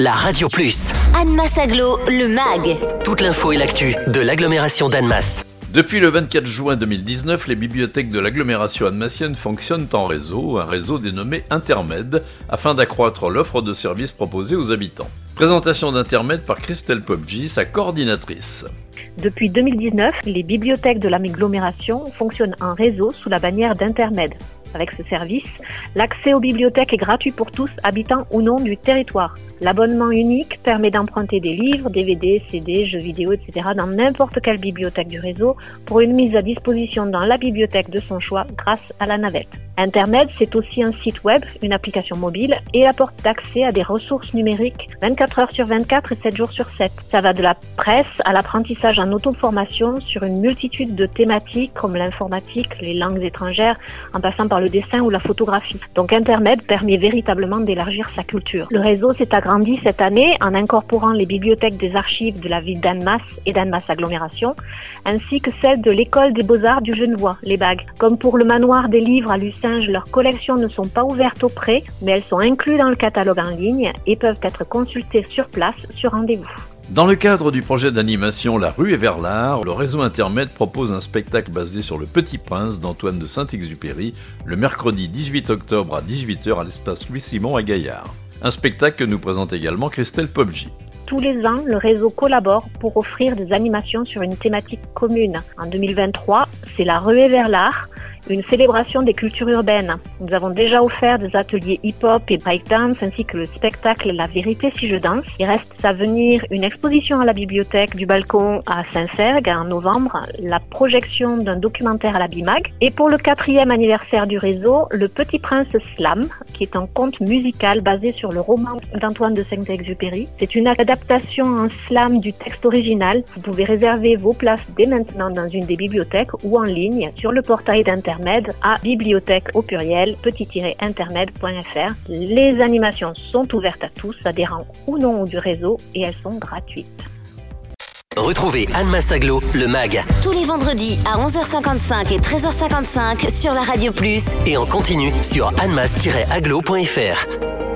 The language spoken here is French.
la Radio Plus. Annemasse Aglo, le MAG. Toute l'info et l'actu de l'agglomération d'Annemasse. Depuis le 24 juin 2019, les bibliothèques de l'agglomération annemassienne fonctionnent en réseau, un réseau dénommé Intermed, afin d'accroître l'offre de services proposés aux habitants. Présentation d'Intermed par Christelle Popji, sa coordinatrice. Depuis 2019, les bibliothèques de l'agglomération fonctionnent en réseau sous la bannière d'Intermed. Avec ce service, l'accès aux bibliothèques est gratuit pour tous, habitants ou non du territoire. L'abonnement unique permet d'emprunter des livres, DVD, CD, jeux vidéo, etc. dans n'importe quelle bibliothèque du réseau pour une mise à disposition dans la bibliothèque de son choix grâce à la navette. Internet, c'est aussi un site web, une application mobile et la porte d'accès à des ressources numériques 24 heures sur 24 et 7 jours sur 7. Ça va de la presse à l'apprentissage en auto-formation sur une multitude de thématiques comme l'informatique, les langues étrangères, en passant par le dessin ou la photographie. Donc Internet permet véritablement d'élargir sa culture. Le réseau s'est agrandi cette année en incorporant les bibliothèques des archives de la ville d'Annemasse et d'Annemasse Agglomération, ainsi que celles de l'école des beaux-arts du Genevois, les bagues. Comme pour le manoir des livres à Lucin leurs collections ne sont pas ouvertes au prêt, mais elles sont incluses dans le catalogue en ligne et peuvent être consultées sur place sur rendez-vous. Dans le cadre du projet d'animation La rue est vers l'art, le réseau Internet propose un spectacle basé sur Le Petit Prince d'Antoine de Saint-Exupéry le mercredi 18 octobre à 18h à l'espace Louis-Simon à Gaillard. Un spectacle que nous présente également Christelle Popji. Tous les ans, le réseau collabore pour offrir des animations sur une thématique commune. En 2023, c'est La ruée vers l'art une célébration des cultures urbaines. Nous avons déjà offert des ateliers hip-hop et breakdance ainsi que le spectacle La vérité si je danse. Il reste à venir une exposition à la bibliothèque du balcon à Saint-Sergue en novembre, la projection d'un documentaire à la BIMAG et pour le quatrième anniversaire du réseau, Le Petit Prince Slam, qui est un conte musical basé sur le roman d'Antoine de Saint-Exupéry. C'est une adaptation en slam du texte original. Vous pouvez réserver vos places dès maintenant dans une des bibliothèques ou en ligne sur le portail d'internet à bibliothèque au pluriel petit-intermed.fr. Les animations sont ouvertes à tous, adhérents ou non du réseau, et elles sont gratuites. Retrouvez Anne Massaglo, le MAG. Tous les vendredis à 11h55 et 13h55 sur la Radio Plus. Et en continu sur annemass-aglo.fr.